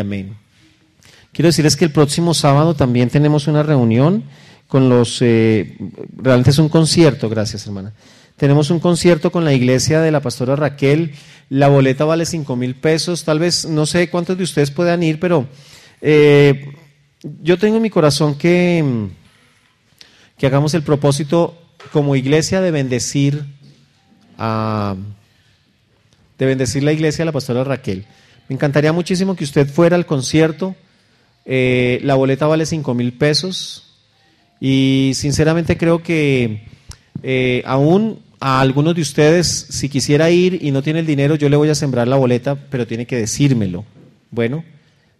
amén. Quiero decirles que el próximo sábado también tenemos una reunión con los, eh, realmente es un concierto, gracias hermana. Tenemos un concierto con la iglesia de la pastora Raquel. La boleta vale cinco mil pesos. Tal vez, no sé cuántos de ustedes puedan ir, pero eh, yo tengo en mi corazón que, que hagamos el propósito como iglesia de bendecir a, de bendecir la iglesia de la pastora Raquel. Me encantaría muchísimo que usted fuera al concierto. Eh, la boleta vale cinco mil pesos y sinceramente creo que eh, aún a algunos de ustedes, si quisiera ir y no tiene el dinero, yo le voy a sembrar la boleta, pero tiene que decírmelo. Bueno,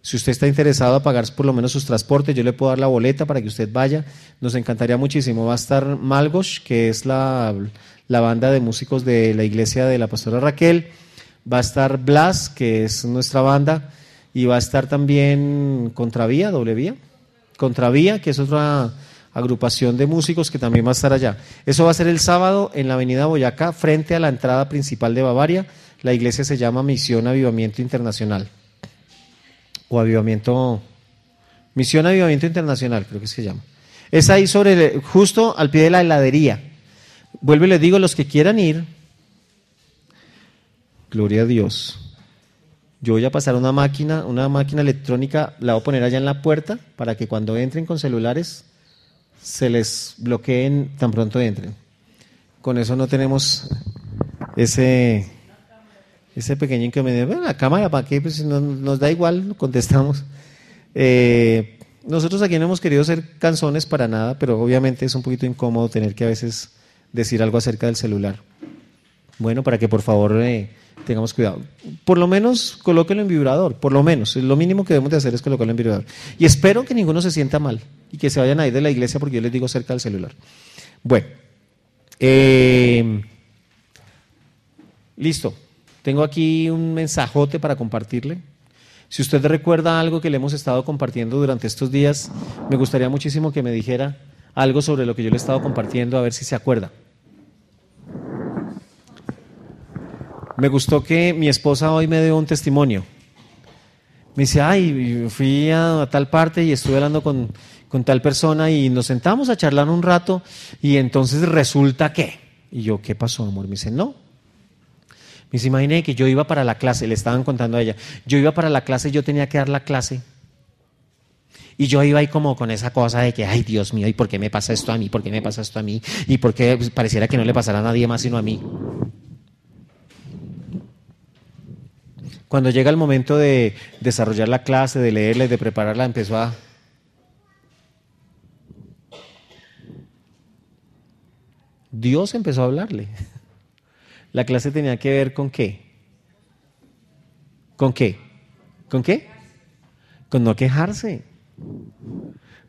si usted está interesado a pagar por lo menos sus transportes, yo le puedo dar la boleta para que usted vaya. Nos encantaría muchísimo. Va a estar Malgosh, que es la, la banda de músicos de la iglesia de la pastora Raquel va a estar Blas, que es nuestra banda, y va a estar también Contravía, doble vía, Contravía, que es otra agrupación de músicos que también va a estar allá. Eso va a ser el sábado en la avenida Boyacá, frente a la entrada principal de Bavaria. La iglesia se llama Misión Avivamiento Internacional. O Avivamiento... Misión Avivamiento Internacional, creo que se llama. Es ahí sobre, justo al pie de la heladería. Vuelvo y les digo, los que quieran ir, Gloria a Dios. Yo voy a pasar una máquina, una máquina electrónica, la voy a poner allá en la puerta para que cuando entren con celulares se les bloqueen tan pronto entren. Con eso no tenemos ese ese pequeño inconveniente. Bueno, la cámara, ¿para qué? Pues no, nos da igual, contestamos. Eh, nosotros aquí no hemos querido ser canzones para nada, pero obviamente es un poquito incómodo tener que a veces decir algo acerca del celular. Bueno, para que por favor eh, tengamos cuidado. Por lo menos colóquenlo en vibrador, por lo menos. Lo mínimo que debemos de hacer es colocarlo en vibrador. Y espero que ninguno se sienta mal y que se vayan a ir de la iglesia porque yo les digo cerca del celular. Bueno, eh, listo. Tengo aquí un mensajote para compartirle. Si usted recuerda algo que le hemos estado compartiendo durante estos días, me gustaría muchísimo que me dijera algo sobre lo que yo le he estado compartiendo, a ver si se acuerda. Me gustó que mi esposa hoy me dio un testimonio. Me dice, ay, fui a, tal parte y estuve hablando con, tal persona y nos sentamos a charlar un rato y entonces resulta que. Y yo, ¿qué pasó, amor? Me dice, no. Me dice, imaginé que yo iba para la clase, le estaban contando a ella, yo iba para la clase, yo tenía que dar la clase. Y yo iba ahí como con esa cosa de que, ay Dios mío, ¿y por qué me pasa esto a mí? ¿Por qué me pasa esto a mí? ¿Y por qué pareciera que no le pasará a nadie más sino a mí? Cuando llega el momento de desarrollar la clase, de leerla y de prepararla, empezó a... Dios empezó a hablarle. La clase tenía que ver con qué. ¿Con qué? ¿Con qué? Con no quejarse.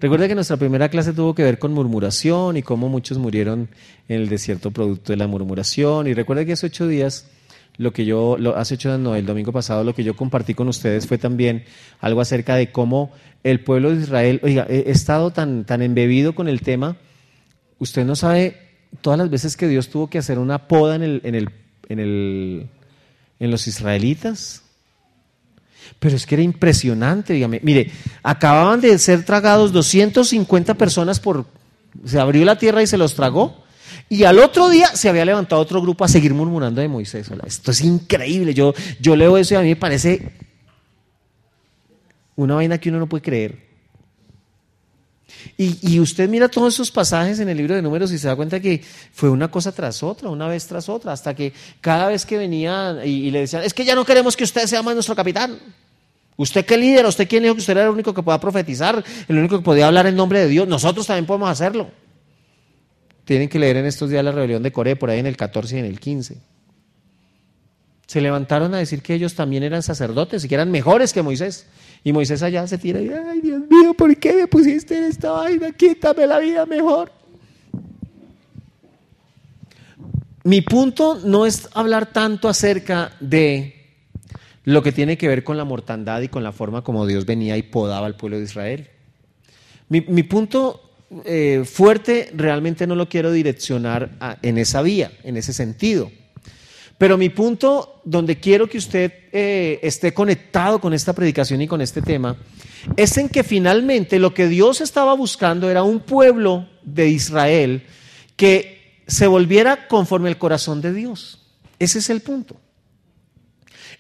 Recuerda que nuestra primera clase tuvo que ver con murmuración y cómo muchos murieron en el desierto producto de la murmuración. Y recuerda que hace ocho días lo que yo, lo, hace ocho no, el domingo pasado, lo que yo compartí con ustedes fue también algo acerca de cómo el pueblo de Israel, oiga, he, estado tan, tan embebido con el tema, usted no sabe todas las veces que Dios tuvo que hacer una poda en, el, en, el, en, el, en los israelitas. Pero es que era impresionante, dígame. Mire, acababan de ser tragados 250 personas por... Se abrió la tierra y se los tragó. Y al otro día se había levantado otro grupo a seguir murmurando de Moisés. Esto es increíble. Yo, yo leo eso y a mí me parece una vaina que uno no puede creer. Y, y, usted mira todos esos pasajes en el libro de números y se da cuenta que fue una cosa tras otra, una vez tras otra, hasta que cada vez que venía y, le decían, es que ya no queremos que usted sea más nuestro capitán. ¿Usted qué líder? ¿Usted quién dijo que usted era el único que podía profetizar? El único que podía hablar en nombre de Dios. Nosotros también podemos hacerlo. Tienen que leer en estos días la rebelión de Coré, por ahí en el 14 y en el 15. Se levantaron a decir que ellos también eran sacerdotes y que eran mejores que Moisés. Y Moisés allá se tira y, ay Dios mío, ¿por qué me pusiste en esta vaina? Quítame la vida mejor. Mi punto no es hablar tanto acerca de lo que tiene que ver con la mortandad y con la forma como Dios venía y podaba al pueblo de Israel. Mi, mi punto eh, fuerte realmente no lo quiero direccionar en esa vía, en ese sentido. Pero mi punto donde quiero que usted eh, esté conectado con esta predicación y con este tema es en que finalmente lo que Dios estaba buscando era un pueblo de Israel que se volviera conforme al corazón de Dios. Ese es el punto.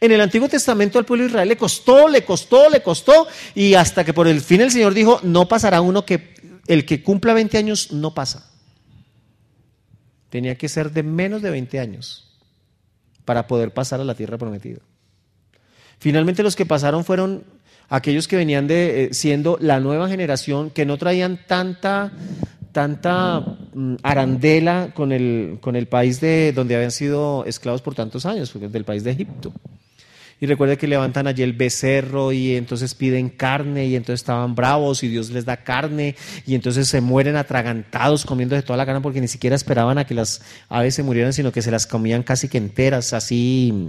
En el Antiguo Testamento al pueblo de Israel le costó, le costó, le costó, y hasta que por el fin el Señor dijo, no pasará uno que el que cumpla 20 años no pasa. Tenía que ser de menos de 20 años para poder pasar a la tierra prometida. Finalmente los que pasaron fueron aquellos que venían de eh, siendo la nueva generación que no traían tanta tanta mm, arandela con el, con el país de donde habían sido esclavos por tantos años, del país de Egipto. Y recuerde que levantan allí el becerro y entonces piden carne y entonces estaban bravos y Dios les da carne y entonces se mueren atragantados comiendo de toda la carne porque ni siquiera esperaban a que las aves se murieran, sino que se las comían casi que enteras, así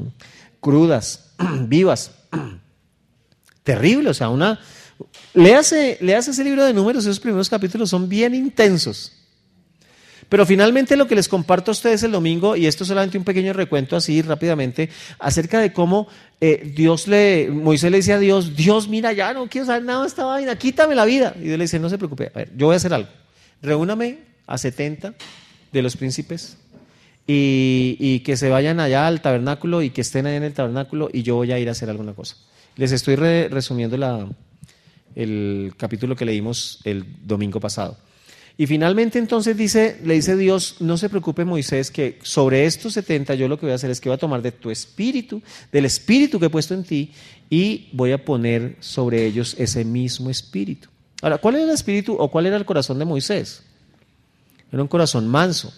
crudas, vivas. Terrible, o sea, una, Léase, ese libro de números, esos primeros capítulos son bien intensos. Pero finalmente lo que les comparto a ustedes el domingo, y esto es solamente un pequeño recuento así rápidamente, acerca de cómo eh, Dios le, Moisés le dice a Dios, Dios, mira, ya no quiero saber nada de esta vaina, quítame la vida. Y Dios le dice, no se preocupe, a ver, yo voy a hacer algo. Reúname a 70 de los príncipes y, que se vayan allá al tabernáculo y que estén ahí en el tabernáculo y yo voy a ir a hacer alguna cosa. Les estoy resumiendo la, el capítulo que leímos el domingo pasado. Y finalmente entonces dice, le dice Dios, no se preocupe Moisés, que sobre estos 70 yo lo que voy a hacer es que voy a tomar de tu espíritu, del espíritu que he puesto en ti, y voy a poner sobre ellos ese mismo espíritu. Ahora, ¿cuál era el espíritu o cuál era el corazón de Moisés? Era un corazón manso,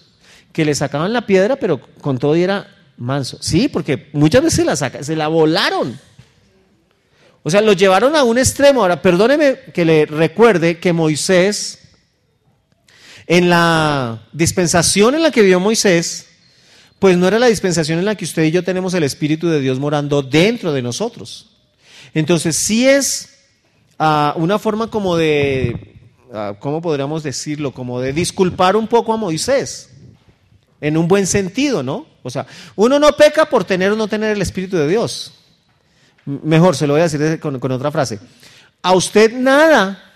que le sacaban la piedra, pero con todo era manso. Sí, porque muchas veces la saca, se la volaron. O sea, lo llevaron a un extremo. Ahora, perdóneme que le recuerde que Moisés, en la dispensación en la que vio Moisés, pues no era la dispensación en la que usted y yo tenemos el Espíritu de Dios morando dentro de nosotros. Entonces, sí es ah, una forma como de, uh, ¿cómo podríamos decirlo? Como de disculpar un poco a Moisés, en un buen sentido, ¿no? O sea, uno no peca por tener o no tener el Espíritu de Dios. Mejor, se lo voy a decir con, otra frase. A usted nada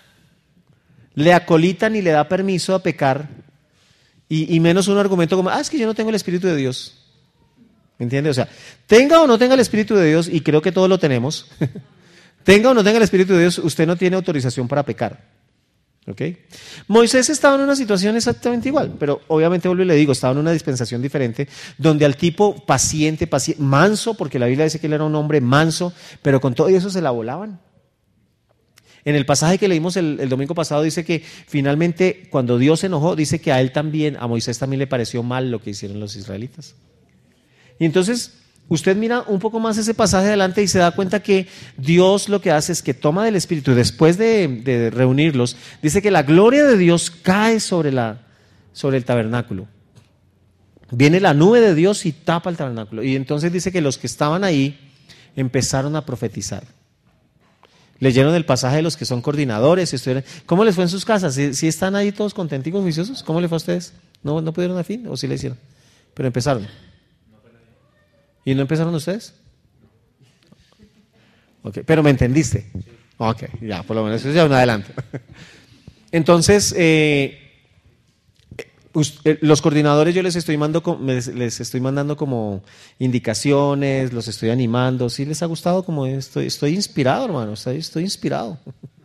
le acolita ni le da permiso a pecar, y, menos un argumento como, ah, es que yo no tengo el Espíritu de Dios. ¿Me entiende? O sea, tenga o no tenga el Espíritu de Dios, y creo que todos lo tenemos, tenga o no tenga el Espíritu de Dios, usted no tiene autorización para pecar. Moisés estaba en una situación exactamente igual, pero obviamente vuelvo y le digo, estaba en una dispensación diferente, donde al tipo paciente, paciente, manso, porque la Biblia dice que él era un hombre manso, pero con todo eso se la volaban. En el pasaje que leímos el, domingo pasado dice que finalmente cuando Dios se enojó, dice que a él también, a Moisés también le pareció mal lo que hicieron los israelitas. Y entonces usted mira un poco más ese pasaje adelante y se da cuenta que Dios lo que hace es que toma del Espíritu, después de, reunirlos, dice que la gloria de Dios cae sobre, la, sobre el tabernáculo. Viene la nube de Dios y tapa el tabernáculo. Y entonces dice que los que estaban ahí empezaron a profetizar. Leyeron el pasaje de los que son coordinadores. ¿Cómo les fue en sus casas? ¿Si, están ahí todos contentos, viciosos? ¿Cómo les fue a ustedes? ¿No, ¿No pudieron a o sí le hicieron? Pero empezaron. ¿Y no empezaron ustedes? Ok, pero me entendiste. Ok, ya, por lo menos eso es ya un adelanto. Entonces, eh, los coordinadores yo les estoy, mandando, les estoy mandando como indicaciones, los estoy animando. ¿Sí les ha gustado? Como estoy, estoy inspirado, hermano, estoy, inspirado.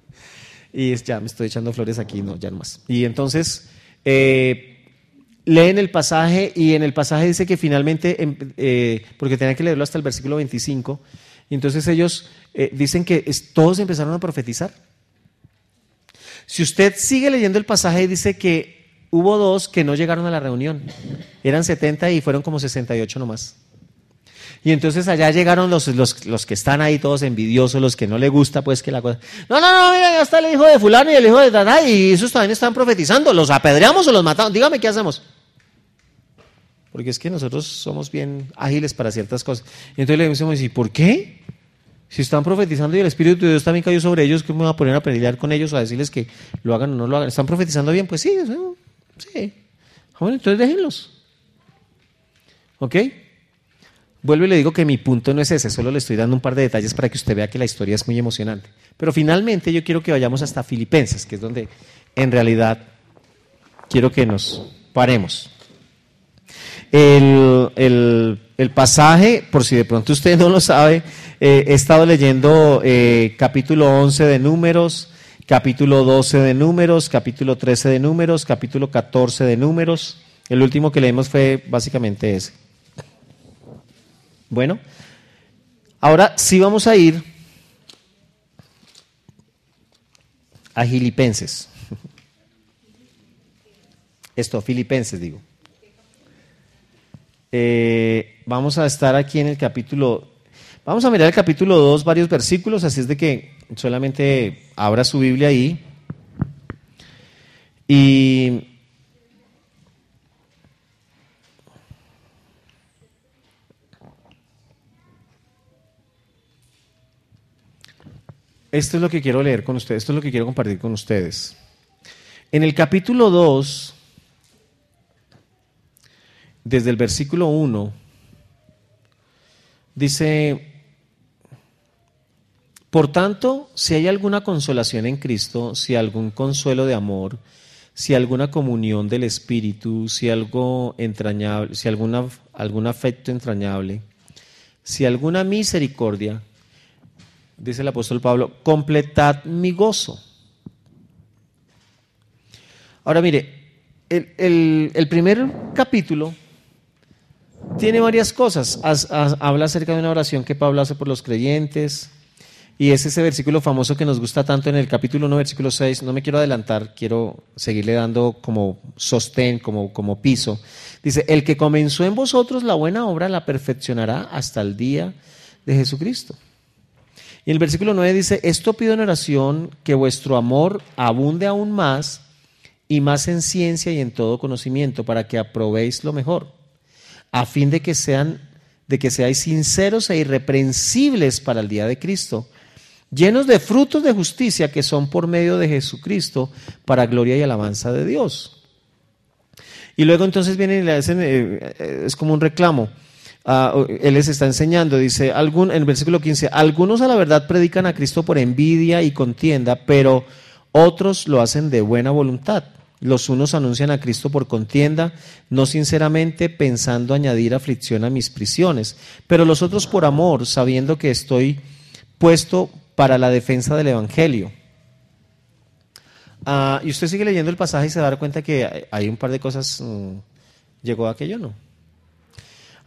y ya me estoy echando flores aquí, no, ya no más. Y entonces, eh, leen el pasaje y en el pasaje dice que finalmente, em, eh, porque tenían que leerlo hasta el versículo 25, y entonces ellos eh, dicen que todos empezaron a profetizar. Si usted sigue leyendo el pasaje, dice que hubo dos que no llegaron a la reunión. Eran 70 y fueron como 68 nomás. Y entonces allá llegaron los, los, que están ahí todos envidiosos, los que no le gusta, pues que la cosa. No, no, no, mira, ya está el hijo de Fulano y el hijo de Taná, y esos también están profetizando. ¿Los apedreamos o los matamos? Dígame qué hacemos porque es que nosotros somos bien ágiles para ciertas cosas. Y entonces le decimos, ¿y por qué? Si están profetizando y el Espíritu de Dios también cayó sobre ellos, ¿qué me voy a poner a pelear con ellos o a decirles que lo hagan o no lo hagan? ¿Están profetizando bien? Pues sí, sí. Bueno, entonces déjenlos. ¿Ok? Vuelvo y le digo que mi punto no es ese, solo le estoy dando un par de detalles para que usted vea que la historia es muy emocionante. Pero finalmente yo quiero que vayamos hasta Filipenses, que es donde en realidad quiero que nos paremos. El, pasaje, por si de pronto usted no lo sabe, eh, he estado leyendo eh, capítulo 11 de números, capítulo 12 de números, capítulo 13 de números, capítulo 14 de números. El último que leemos fue básicamente ese. Bueno, ahora sí vamos a ir a Filipenses. Esto, Filipenses digo. Eh, vamos a estar aquí en el capítulo, vamos a mirar el capítulo 2, varios versículos, así es de que solamente abra su Biblia ahí. Y esto es lo que quiero leer con ustedes, esto es lo que quiero compartir con ustedes. En el capítulo 2, desde el versículo 1, dice, por tanto, si hay alguna consolación en Cristo, si algún consuelo de amor, si alguna comunión del Espíritu, si algo entrañable, si alguna, algún afecto entrañable, si alguna misericordia, dice el apóstol Pablo, completad mi gozo. Ahora mire, el, el primer capítulo tiene varias cosas. habla acerca de una oración que Pablo hace por los creyentes. Y es ese versículo famoso que nos gusta tanto en el capítulo 1, versículo 6. No me quiero adelantar, quiero seguirle dando como sostén, como, como piso. Dice, el que comenzó en vosotros la buena obra la perfeccionará hasta el día de Jesucristo. Y el versículo 9 dice, esto pido en oración, que vuestro amor abunde aún más y más en ciencia y en todo conocimiento, para que aprobéis lo mejor a fin de que sean de que seáis sinceros e irreprensibles para el día de Cristo, llenos de frutos de justicia que son por medio de Jesucristo para gloria y alabanza de Dios. Y luego entonces vienen y le hacen, eh, es como un reclamo. Ah, él les está enseñando, dice, algún, en el versículo 15, algunos a la verdad predican a Cristo por envidia y contienda, pero otros lo hacen de buena voluntad. Los unos anuncian a Cristo por contienda, no sinceramente pensando añadir aflicción a mis prisiones, pero los otros por amor, sabiendo que estoy puesto para la defensa del Evangelio. Ah, y usted sigue leyendo el pasaje y se da cuenta que hay un par de cosas, mm, llegó a aquello, ¿no?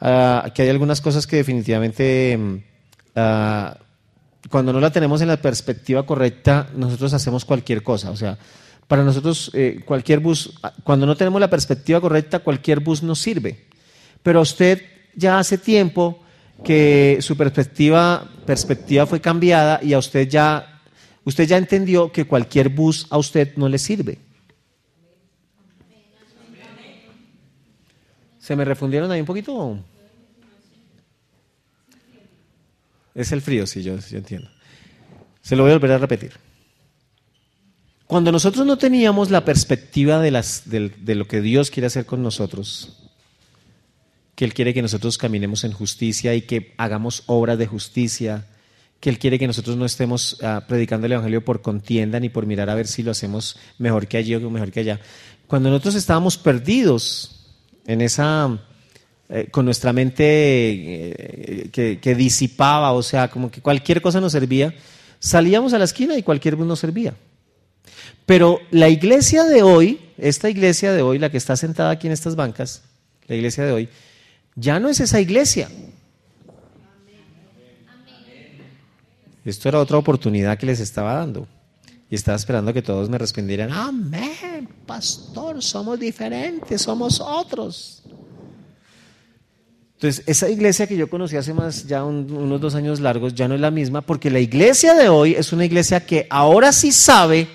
Ah, que hay algunas cosas que definitivamente, mm, ah, cuando no la tenemos en la perspectiva correcta, nosotros hacemos cualquier cosa, o sea, para nosotros eh, cualquier bus, cuando no tenemos la perspectiva correcta, cualquier bus nos sirve. Pero usted ya hace tiempo que su perspectiva, perspectiva fue cambiada y a usted ya, usted ya entendió que cualquier bus a usted no le sirve. ¿Se me refundieron ahí un poquito? Es el frío, sí, yo, yo entiendo. Se lo voy a volver a repetir. Cuando nosotros no teníamos la perspectiva de, las, de, lo que Dios quiere hacer con nosotros, que Él quiere que nosotros caminemos en justicia y que hagamos obras de justicia, que Él quiere que nosotros no estemos ah, predicando el Evangelio por contienda ni por mirar a ver si lo hacemos mejor que allí o mejor que allá. Cuando nosotros estábamos perdidos en esa, eh, con nuestra mente eh, que, disipaba, o sea, como que cualquier cosa nos servía, salíamos a la esquina y cualquier bus nos servía. Pero la iglesia de hoy, esta iglesia de hoy, la que está sentada aquí en estas bancas, la iglesia de hoy, ya no es esa iglesia. Esto era otra oportunidad que les estaba dando. Y estaba esperando que todos me respondieran, amén, pastor, somos diferentes, somos otros. Entonces, esa iglesia que yo conocí hace más, ya unos dos años largos, ya no es la misma, porque la iglesia de hoy es una iglesia que ahora sí sabe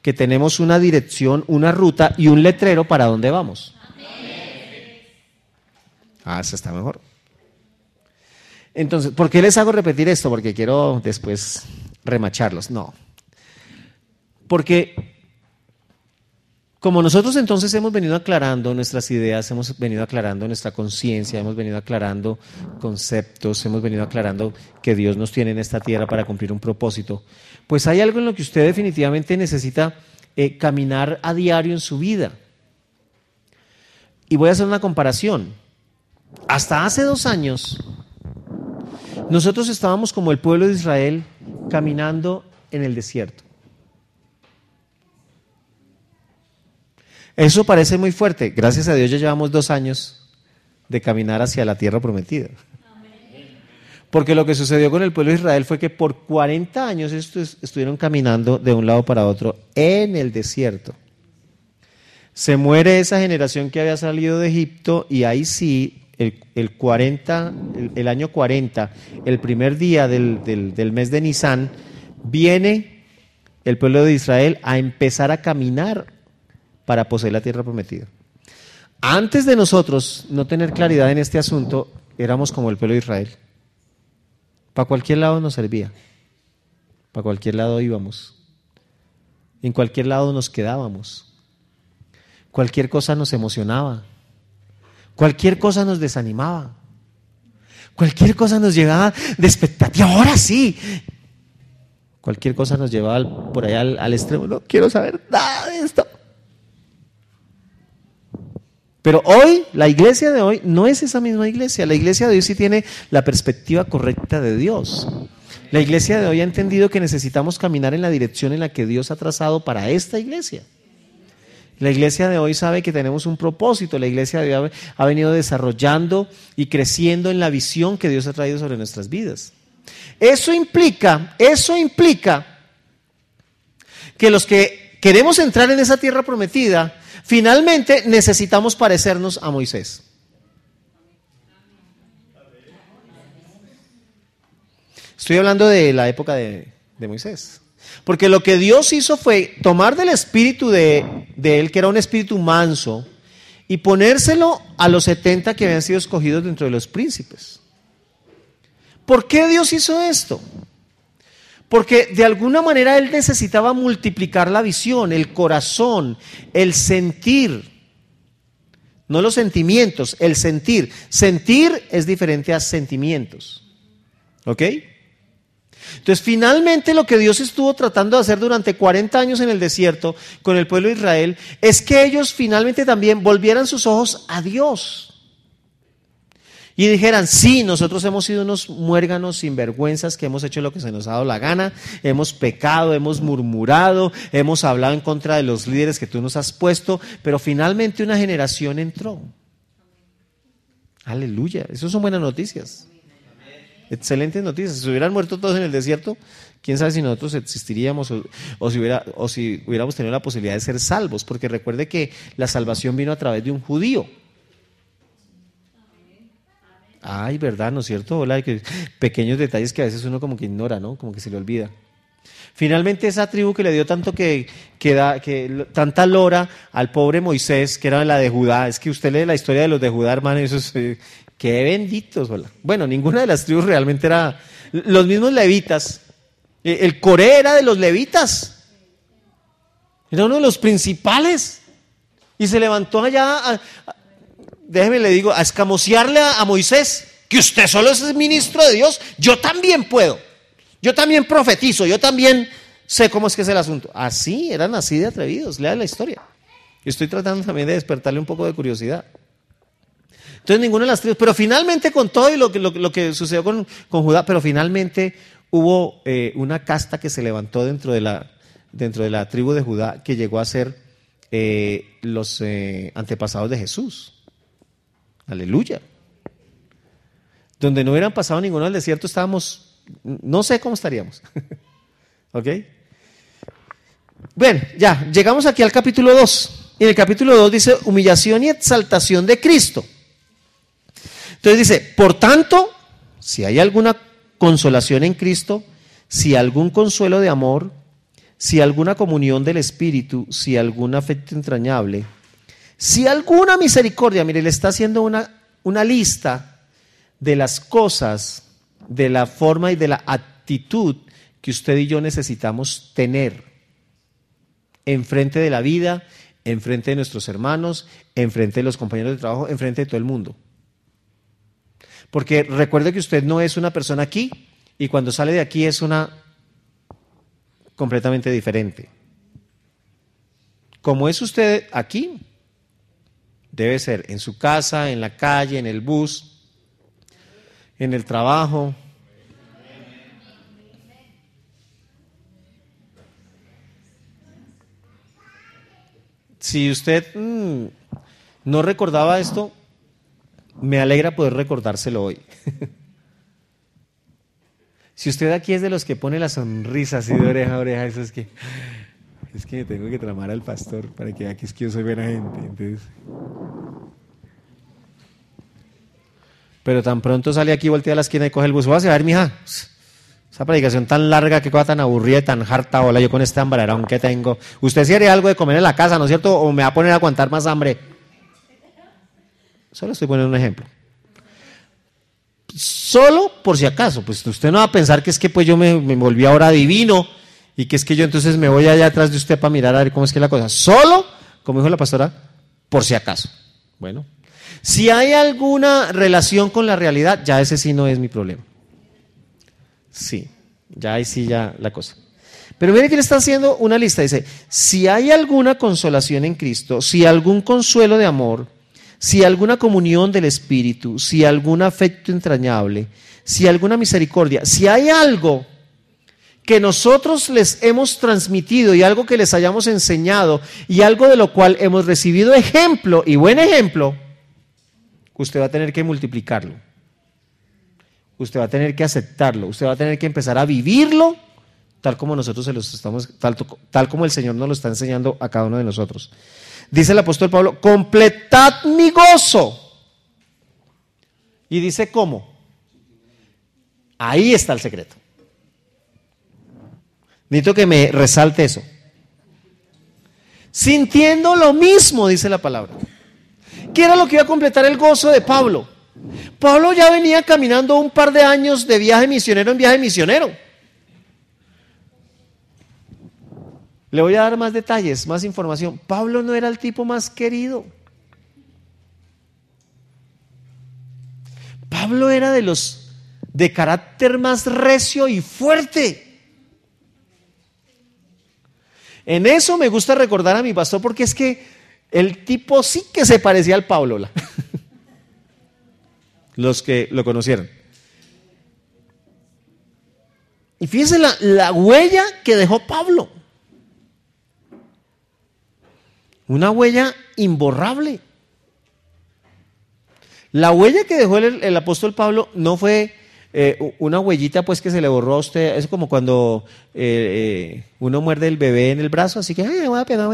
que tenemos una dirección, una ruta y un letrero para dónde vamos. Ah, eso está mejor. Entonces, ¿por qué les hago repetir esto? Porque quiero después remacharlos. No. Porque como nosotros entonces hemos venido aclarando nuestras ideas, hemos venido aclarando nuestra conciencia, hemos venido aclarando conceptos, hemos venido aclarando que Dios nos tiene en esta tierra para cumplir un propósito, pues hay algo en lo que usted definitivamente necesita eh, caminar a diario en su vida. Y voy a hacer una comparación. Hasta hace dos años, nosotros estábamos como el pueblo de Israel caminando en el desierto. Eso parece muy fuerte. Gracias a Dios ya llevamos dos años de caminar hacia la tierra prometida. Porque lo que sucedió con el pueblo de Israel fue que por 40 años estuvieron caminando de un lado para otro en el desierto. Se muere esa generación que había salido de Egipto y ahí sí, el, 40, el, año 40, el primer día del, del mes de Nisan, viene el pueblo de Israel a empezar a caminar para poseer la tierra prometida. Antes de nosotros no tener claridad en este asunto, éramos como el pueblo de Israel. Para cualquier lado nos servía. Para cualquier lado íbamos. En cualquier lado nos quedábamos. Cualquier cosa nos emocionaba. Cualquier cosa nos desanimaba. Cualquier cosa nos llevaba de expectativa. Ahora sí. Cualquier cosa nos llevaba por allá al, al extremo. No quiero saber nada de esto. Pero hoy, la iglesia de hoy no es esa misma iglesia. La iglesia de hoy sí tiene la perspectiva correcta de Dios. La iglesia de hoy ha entendido que necesitamos caminar en la dirección en la que Dios ha trazado para esta iglesia. La iglesia de hoy sabe que tenemos un propósito. La iglesia de hoy ha venido desarrollando y creciendo en la visión que Dios ha traído sobre nuestras vidas. Eso implica, eso implica que los que queremos entrar en esa tierra prometida, Finalmente necesitamos parecernos a Moisés. Estoy hablando de la época de, Moisés. Porque lo que Dios hizo fue tomar del espíritu de, de, él, que era un espíritu manso, y ponérselo a los 70 que habían sido escogidos dentro de los príncipes. ¿Por qué Dios hizo esto? Porque de alguna manera él necesitaba multiplicar la visión, el corazón, el sentir. No los sentimientos, el sentir. Sentir es diferente a sentimientos. ¿Ok? Entonces, finalmente lo que Dios estuvo tratando de hacer durante 40 años en el desierto con el pueblo de Israel es que ellos finalmente también volvieran sus ojos a Dios y dijeran, sí, nosotros hemos sido unos muérganos sinvergüenzas que hemos hecho lo que se nos ha dado la gana, hemos pecado, hemos murmurado, hemos hablado en contra de los líderes que tú nos has puesto, pero finalmente una generación entró. Aleluya, eso son buenas noticias. Excelentes noticias. Si hubieran muerto todos en el desierto, quién sabe si nosotros existiríamos o, si hubiera, o si hubiéramos tenido la posibilidad de ser salvos, porque recuerde que la salvación vino a través de un judío. Ay, ¿verdad? ¿No es cierto? Hola, que pequeños detalles que a veces uno como que ignora, ¿no? Como que se le olvida. Finalmente esa tribu que le dio tanto que, que, que tanta lora al pobre Moisés, que era la de Judá, es que usted lee la historia de los de Judá, hermano, eso es, qué benditos, hola. Bueno, ninguna de las tribus realmente era, los mismos levitas, e, el Coré era de los levitas, era uno de los principales, y se levantó allá déjeme le digo, a escamosearle a, Moisés, que usted solo es ministro de Dios, yo también puedo. Yo también profetizo, yo también sé cómo es que es el asunto. Así, eran así de atrevidos, lea la historia. Estoy tratando también de despertarle un poco de curiosidad. Entonces, ninguna de las tribus, pero finalmente con todo y lo que, sucedió con, Judá, pero finalmente hubo eh, una casta que se levantó dentro de la, dentro de la tribu de Judá que llegó a ser eh, los eh, antepasados de Jesús. Aleluya. Donde no hubieran pasado ninguno al desierto, estábamos, no sé cómo estaríamos. ¿Ok? Bueno, ya, llegamos aquí al capítulo 2. Y en el capítulo 2 dice humillación y exaltación de Cristo. Entonces dice, por tanto, si hay alguna consolación en Cristo, si algún consuelo de amor, si alguna comunión del Espíritu, si algún afecto entrañable, si alguna misericordia, mire, le está haciendo una, una lista de las cosas, de la forma y de la actitud que usted y yo necesitamos tener enfrente de la vida, enfrente de nuestros hermanos, enfrente de los compañeros de trabajo, enfrente de todo el mundo. Porque recuerde que usted no es una persona aquí y cuando sale de aquí es una completamente diferente. Como es usted aquí, debe ser en su casa, en la calle, en el bus, en el trabajo. Si usted mm, no recordaba esto, me alegra poder recordárselo hoy. si usted aquí es de los que pone la sonrisa así de oreja a oreja, eso es que es que tengo que tramar al pastor para que vea que es que yo soy buena gente. Pero tan pronto sale aquí, voltea a la esquina y coge el bus. Voy a ver, mija. Esa predicación tan larga, que cosa tan aburrida y tan harta, hola, yo con este hambrerón que tengo. Usted si haría algo de comer en la casa, ¿no es cierto? O me va a poner a aguantar más hambre. Solo estoy poniendo un ejemplo. Solo por si acaso, pues usted no va a pensar que es que pues yo me, me volví ahora divino y que es que yo entonces me voy allá atrás de usted para mirar a ver cómo es que es la cosa. Solo, como dijo la pastora, por si acaso. Bueno, si hay alguna relación con la realidad, ya ese sí no es mi problema. Sí, ya ahí sí ya la cosa. Pero mire que le está haciendo una lista. Dice, si hay alguna consolación en Cristo, si algún consuelo de amor, si alguna comunión del Espíritu, si algún afecto entrañable, si alguna misericordia, si hay algo que nosotros les hemos transmitido y algo que les hayamos enseñado y algo de lo cual hemos recibido ejemplo y buen ejemplo, usted va a tener que multiplicarlo. Usted va a tener que aceptarlo, usted va a tener que empezar a vivirlo tal como nosotros se los estamos tal, tal como el Señor nos lo está enseñando a cada uno de nosotros. Dice el apóstol Pablo, completad mi gozo. Y dice cómo. Ahí está el secreto. Necesito que me resalte eso. Sintiendo lo mismo, dice la palabra. ¿Qué era lo que iba a completar el gozo de Pablo? Pablo ya venía caminando un par de años de viaje misionero en viaje misionero. Le voy a dar más detalles, más información. Pablo no era el tipo más querido. Pablo era de los de carácter más recio y fuerte. En eso me gusta recordar a mi pastor porque es que el tipo sí que se parecía al Pablo. Los que lo conocieron. Y fíjense la, la huella que dejó Pablo. Una huella imborrable. La huella que dejó el apóstol Pablo no fue eh, una huellita pues que se le borró a usted, es como cuando eh, eh, uno muerde el bebé en el brazo, así que Ay, voy a pegar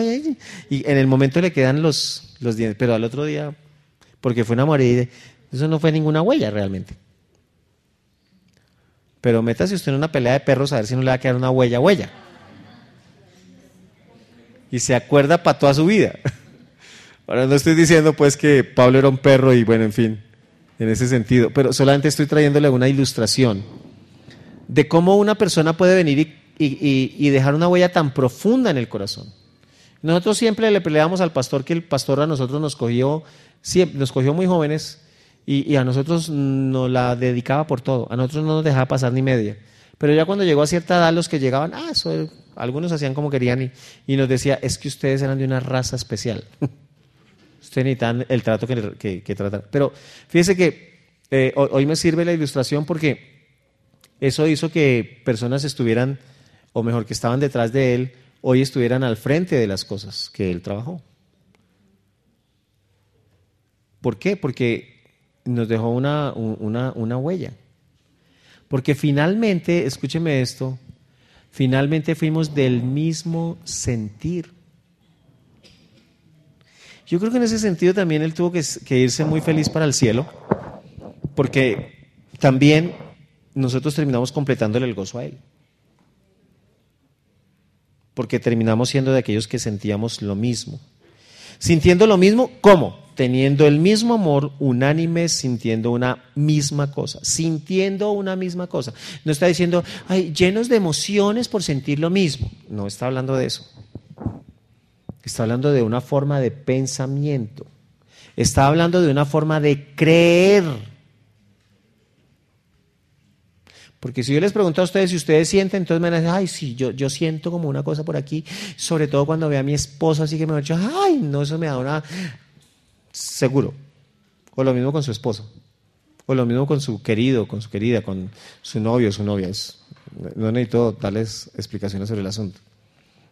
y en el momento le quedan los, los dientes, pero al otro día, porque fue una mordida, eso no fue ninguna huella realmente. Pero métase usted en una pelea de perros a ver si no le va a quedar una huella, huella. Y se acuerda para toda su vida. Ahora no estoy diciendo pues que Pablo era un perro y bueno, en fin en ese sentido, pero solamente estoy trayéndole una ilustración de cómo una persona puede venir y, dejar una huella tan profunda en el corazón. Nosotros siempre le peleamos al pastor que el pastor a nosotros nos cogió, nos cogió muy jóvenes y, a nosotros nos la dedicaba por todo. A nosotros no nos dejaba pasar ni media. Pero ya cuando llegó a cierta edad, los que llegaban, ah, algunos hacían como querían y, nos decía, es que ustedes eran de una raza especial. Usted necesita el trato que, que, tratar. Pero fíjese que eh, hoy me sirve la ilustración porque eso hizo que personas estuvieran, o mejor, que estaban detrás de él, hoy estuvieran al frente de las cosas que él trabajó. ¿Por qué? Porque nos dejó una, una, una huella. Porque finalmente, escúcheme esto, finalmente fuimos del mismo sentir. Yo creo que en ese sentido también él tuvo que, irse muy feliz para el cielo, porque también nosotros terminamos completándole el gozo a él. Porque terminamos siendo de aquellos que sentíamos lo mismo. Sintiendo lo mismo, ¿cómo? Teniendo el mismo amor, unánime, sintiendo una misma cosa, sintiendo una misma cosa. No está diciendo, ay, llenos de emociones por sentir lo mismo. No está hablando de eso. Está hablando de una forma de pensamiento. Está hablando de una forma de creer. Porque si yo les pregunto a ustedes si ustedes sienten, entonces me van a decir, ay, sí, yo, yo siento como una cosa por aquí, sobre todo cuando veo a mi esposa, así que me ha dicho, ay, no, eso me da una... Seguro. O lo mismo con su esposo. O lo mismo con su querido, con su querida, con su novio, su novia. Es, no necesito darles explicaciones sobre el asunto.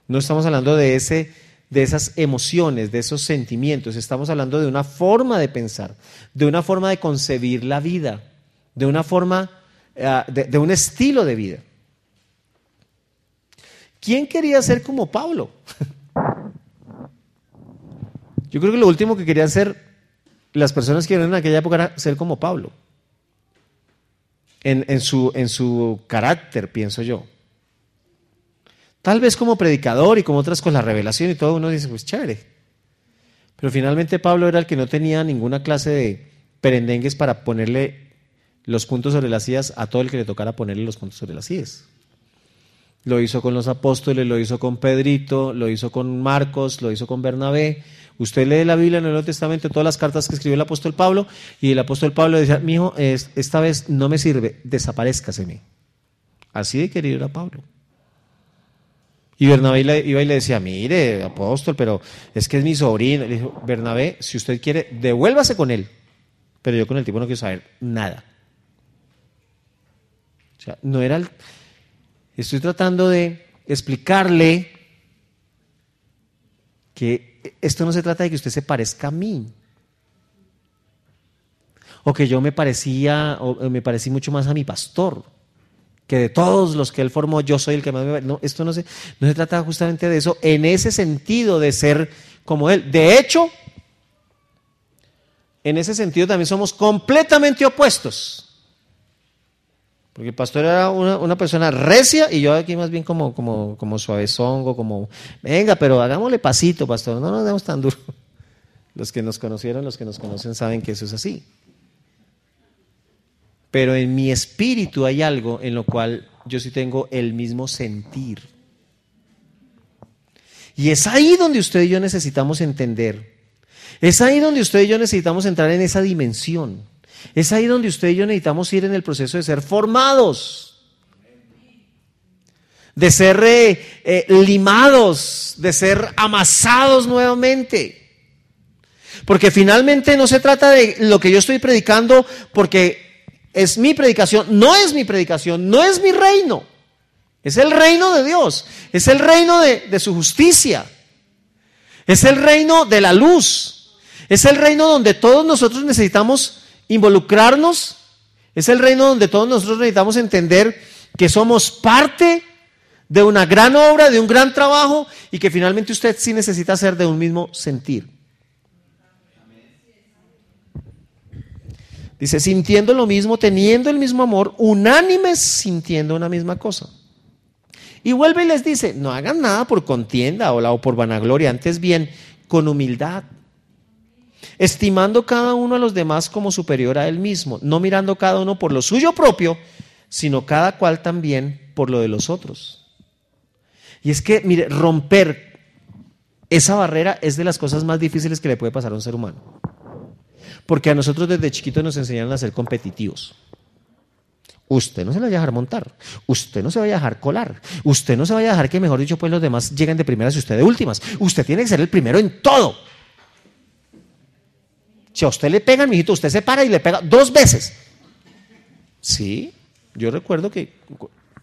No estamos hablando de, ese, de esas emociones, de esos sentimientos. Estamos hablando de una forma de pensar, de una forma de concebir la vida, de una forma eh, de, un estilo de vida. ¿Quién quería ser como Pablo? Yo creo que lo último que querían ser las personas que eran en aquella época era ser como Pablo. En, su, en su carácter, pienso yo. Tal vez como predicador y como otras con la revelación y todo, uno dice, pues chévere. Pero finalmente Pablo era el que no tenía ninguna clase de perendengues para ponerle los puntos sobre las sillas a todo el que le tocara ponerle los puntos sobre las sillas. Lo hizo con los apóstoles, lo hizo con Pedrito, lo hizo con Marcos, lo hizo con Bernabé. Usted lee la Biblia en el Nuevo Testamento, todas las cartas que escribió el apóstol Pablo, y el apóstol Pablo decía, mi hijo, esta vez no me sirve, desaparezcaseme. Así de querido era Pablo. Y Bernabé iba y le decía, mire, apóstol, pero es que es mi sobrino. Le dijo, Bernabé, si usted quiere, devuélvase con él. Pero yo con el tipo no quiero saber nada. No era. Estoy tratando de explicarle que esto no se trata de que usted se parezca a mí. O que yo me parecía, o me parecí mucho más a mi pastor. Que de todos los que él formó, yo soy el que más me. No, esto no se, no se trata justamente de eso, en ese sentido de ser como él. De hecho, en ese sentido también somos completamente opuestos. Porque el pastor era una, persona recia y yo aquí más bien como, como, como suavezongo, como, venga, pero hagámosle pasito, pastor, no nos demos tan duro. Los que nos conocieron, los que nos conocen saben que eso es así. Pero en mi espíritu hay algo en lo cual yo sí tengo el mismo sentir. Y es ahí donde usted y yo necesitamos entender. Es ahí donde usted y yo necesitamos entrar en esa dimensión. Es ahí donde usted y yo necesitamos ir en el proceso de ser formados, de ser eh, eh, limados, de ser amasados nuevamente. Porque finalmente no se trata de lo que yo estoy predicando porque es mi predicación, no es mi predicación, no es mi reino. Es el reino de Dios, es el reino de, de su justicia, es el reino de la luz, es el reino donde todos nosotros necesitamos involucrarnos. Es el reino donde todos nosotros necesitamos entender que somos parte de una gran obra, de un gran trabajo y que finalmente usted sí necesita ser de un mismo sentir. Dice, sintiendo lo mismo, teniendo el mismo amor, unánimes sintiendo una misma cosa. Y vuelve y les dice, no hagan nada por contienda o por vanagloria, antes bien con humildad estimando cada uno a los demás como superior a él mismo, no mirando cada uno por lo suyo propio, sino cada cual también por lo de los otros. Y es que, mire, romper esa barrera es de las cosas más difíciles que le puede pasar a un ser humano. Porque a nosotros desde chiquitos nos enseñaron a ser competitivos. Usted no se la vaya a dejar montar. Usted no se vaya a dejar colar. Usted no se vaya a dejar que, mejor dicho, pues los demás lleguen de primeras y usted de últimas. Usted tiene que ser el primero en todo. Si a usted le pegan, mijito, usted se para y le pega dos veces. Sí, yo recuerdo que,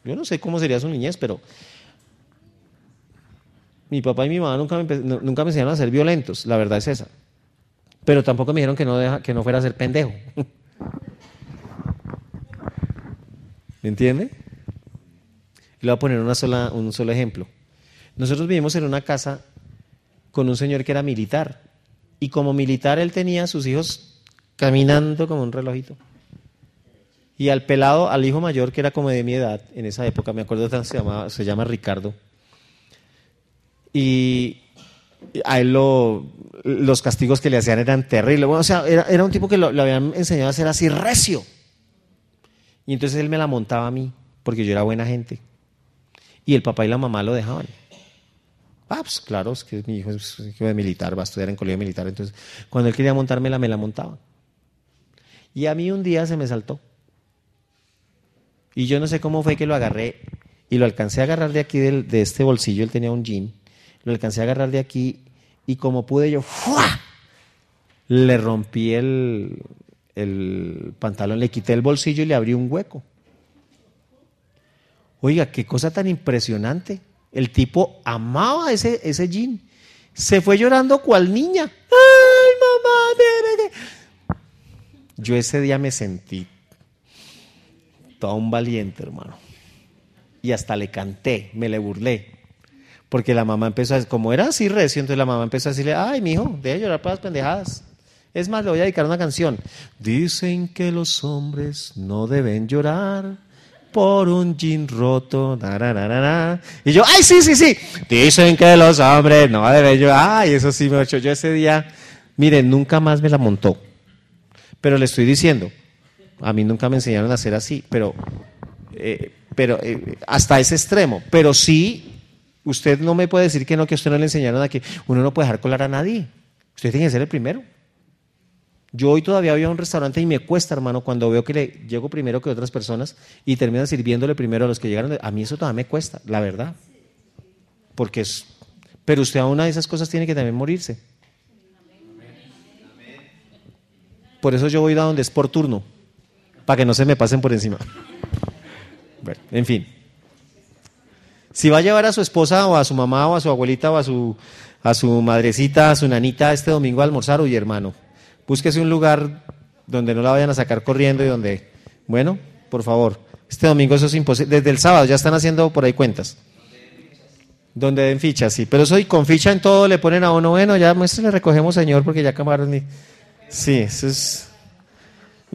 yo no sé cómo sería su niñez, pero mi papá y mi mamá nunca me, nunca me enseñaron a ser violentos, la verdad es esa. Pero tampoco me dijeron que no, que no fuera a ser pendejo. ¿Me entiende? Le voy a poner una sola, un solo ejemplo. Nosotros vivimos en una casa con un señor que era militar y como militar él tenía a sus hijos caminando como un relojito. Y al pelado, al hijo mayor, que era como de mi edad, en esa época, me acuerdo, llama, se llama Ricardo. Y a él lo, los castigos que le hacían eran terribles. o sea, era, un tipo que lo, habían enseñado a ser así recio. Y entonces él me la montaba a mí, porque yo era buena gente. Y el papá y la mamá lo dejaban. Ah, pues claro, es que mi hijo es hijo de militar, va a estudiar en colegio militar. Entonces, cuando él quería montármela, me la montaba. Y a mí un día se me saltó. Y yo no sé cómo fue que lo agarré y lo alcancé a agarrar de aquí de este bolsillo, él tenía un jean, lo alcancé a agarrar de aquí y como pude yo, le rompí el, el pantalón, le quité el bolsillo y le abrí un hueco. Oiga, qué cosa tan impresionante. El tipo amaba ese, ese jean. Se fue llorando cual niña. ¡Ay, mamá! Yo ese día me sentí todo un valiente, hermano. Y hasta le canté, me le burlé. Porque la mamá empezó a, como era así recio, entonces la mamá empezó a decirle, ay, mi hijo, deja de llorar para las pendejadas. Es más, le voy a dedicar una canción. Dicen que los hombres no deben llorar por un jean roto. Y yo, ay, sí, sí, sí. Dicen que los hombres no deben llorar. Ay, eso sí me hecho. Yo ese día, miren, nunca más me la montó. Pero le estoy diciendo, a mí nunca me enseñaron a hacer así, pero, eh, pero eh, hasta ese extremo. Pero sí, usted no me puede decir que no, que usted no le enseñaron a que uno no puede dejar colar a nadie. Usted tiene que ser el primero. Yo hoy todavía voy a un restaurante y me cuesta, hermano, cuando veo que le llego primero que otras personas y terminan sirviéndole primero a los que llegaron. A mí eso todavía me cuesta, la verdad. Porque es. Pero usted a una de esas cosas tiene que también morirse. Por eso yo voy a donde es por turno, para que no se me pasen por encima. Bueno, en fin. Si va a llevar a su esposa o a su mamá o a su abuelita o a su, a su madrecita, a su nanita este domingo a almorzar, oye hermano, búsquese un lugar donde no la vayan a sacar corriendo y donde, bueno, por favor, este domingo eso es imposible. Desde el sábado ya están haciendo por ahí cuentas. Donde den fichas, sí. Pero eso y con ficha en todo le ponen a uno, bueno, ya le recogemos, señor, porque ya acabaron. Y... Sí, eso es.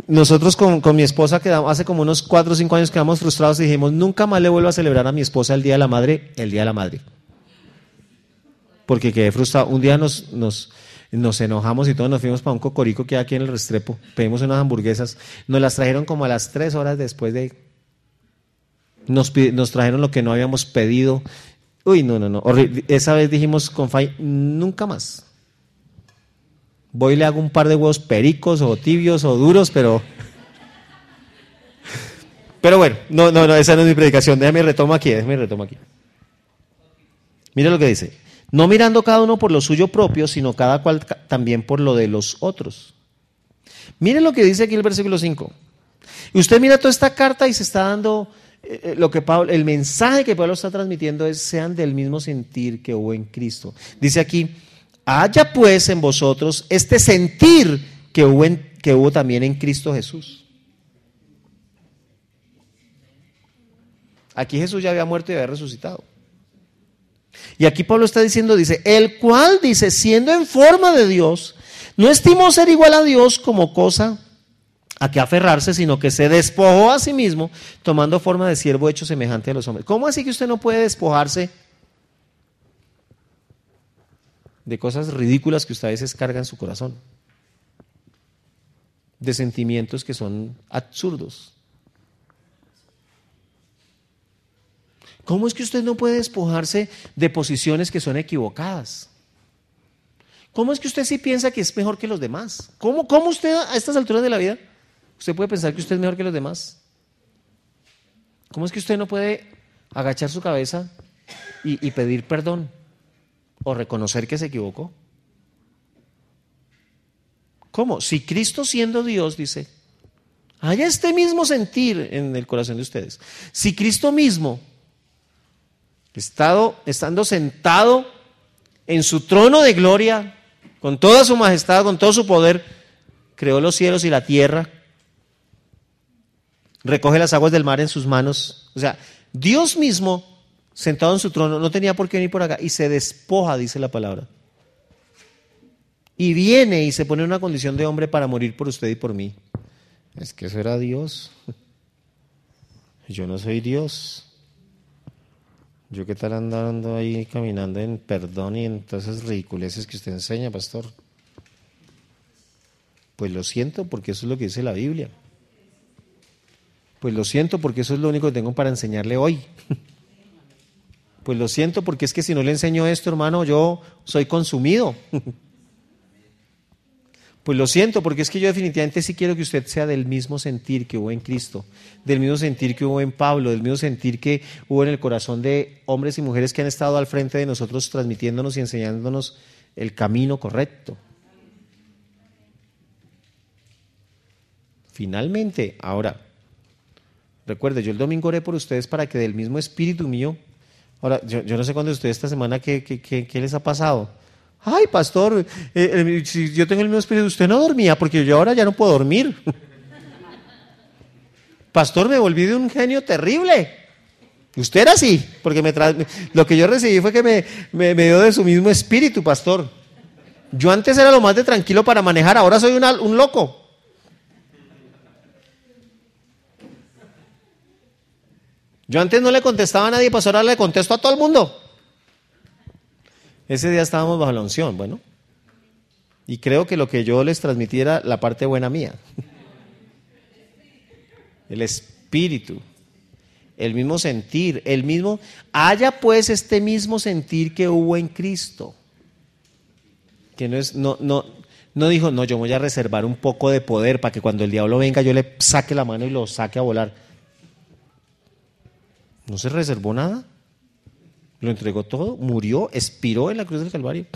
Nosotros con, con mi esposa quedamos, hace como unos cuatro o cinco años quedamos frustrados y dijimos, nunca más le vuelvo a celebrar a mi esposa el Día de la Madre, el Día de la Madre. Porque quedé frustrado. Un día nos, nos, nos enojamos y todos nos fuimos para un cocorico que hay aquí en el Restrepo. Pedimos unas hamburguesas. Nos las trajeron como a las tres horas después de... Nos, nos trajeron lo que no habíamos pedido. Uy, no, no, no. Esa vez dijimos con Fay, nunca más. Voy y le hago un par de huevos pericos o tibios o duros, pero... Pero bueno, no, no, no, esa no es mi predicación. Déjame retomo aquí, déjame retomo aquí. Mire lo que dice no mirando cada uno por lo suyo propio, sino cada cual también por lo de los otros. Miren lo que dice aquí el versículo 5. Y usted mira toda esta carta y se está dando eh, eh, lo que Pablo, el mensaje que Pablo está transmitiendo es sean del mismo sentir que hubo en Cristo. Dice aquí, haya pues en vosotros este sentir que hubo, que hubo también en Cristo Jesús. Aquí Jesús ya había muerto y había resucitado. Y aquí Pablo está diciendo, dice, el cual dice, siendo en forma de Dios, no estimó ser igual a Dios como cosa a que aferrarse, sino que se despojó a sí mismo, tomando forma de siervo hecho semejante a los hombres. ¿Cómo así que usted no puede despojarse de cosas ridículas que usted a veces en su corazón? De sentimientos que son absurdos. ¿Cómo es que usted no puede despojarse de posiciones que son equivocadas? ¿Cómo es que usted sí piensa que es mejor que los demás? ¿Cómo, cómo usted a estas alturas de la vida, usted puede pensar que usted es mejor que los demás? ¿Cómo es que usted no puede agachar su cabeza y, y pedir perdón o reconocer que se equivocó? ¿Cómo? Si Cristo siendo Dios dice, haya este mismo sentir en el corazón de ustedes. Si Cristo mismo estando sentado en su trono de gloria, con toda su majestad, con todo su poder, creó los cielos y la tierra, recoge las aguas del mar en sus manos. O sea, Dios mismo, sentado en su trono, no tenía por qué venir por acá y se despoja, dice la palabra. Y viene y se pone en una condición de hombre para morir por usted y por mí. Es que eso era Dios. Yo no soy Dios. Yo qué tal andando ahí caminando en perdón y en todas esas ridiculeces que usted enseña, pastor. Pues lo siento porque eso es lo que dice la Biblia. Pues lo siento porque eso es lo único que tengo para enseñarle hoy. Pues lo siento porque es que si no le enseño esto, hermano, yo soy consumido. Pues lo siento, porque es que yo definitivamente sí quiero que usted sea del mismo sentir que hubo en Cristo, del mismo sentir que hubo en Pablo, del mismo sentir que hubo en el corazón de hombres y mujeres que han estado al frente de nosotros transmitiéndonos y enseñándonos el camino correcto. Finalmente, ahora, recuerde, yo el domingo oré por ustedes para que del mismo espíritu mío, ahora, yo, no sé cuándo ustedes esta semana, ¿qué, qué les ha pasado? Ay, pastor, eh, si yo tengo el mismo espíritu, usted no dormía porque yo ahora ya no puedo dormir. pastor, me volví de un genio terrible. Usted era así, porque me lo que yo recibí fue que me, me, dio de su mismo espíritu, pastor. Yo antes era lo más de tranquilo para manejar, ahora soy un loco. Yo antes no le contestaba a nadie, pastor, ahora le contesto a todo el mundo. Ese día estábamos bajo la unción, bueno. Y creo que lo que yo les transmití era la parte buena mía. El espíritu, el mismo sentir, el mismo... Haya pues este mismo sentir que hubo en Cristo. Que no es, no, no, no dijo, no, yo voy a reservar un poco de poder para que cuando el diablo venga yo le saque la mano y lo saque a volar. No se reservó nada. Lo entregó todo, murió, expiró en la cruz del Calvario.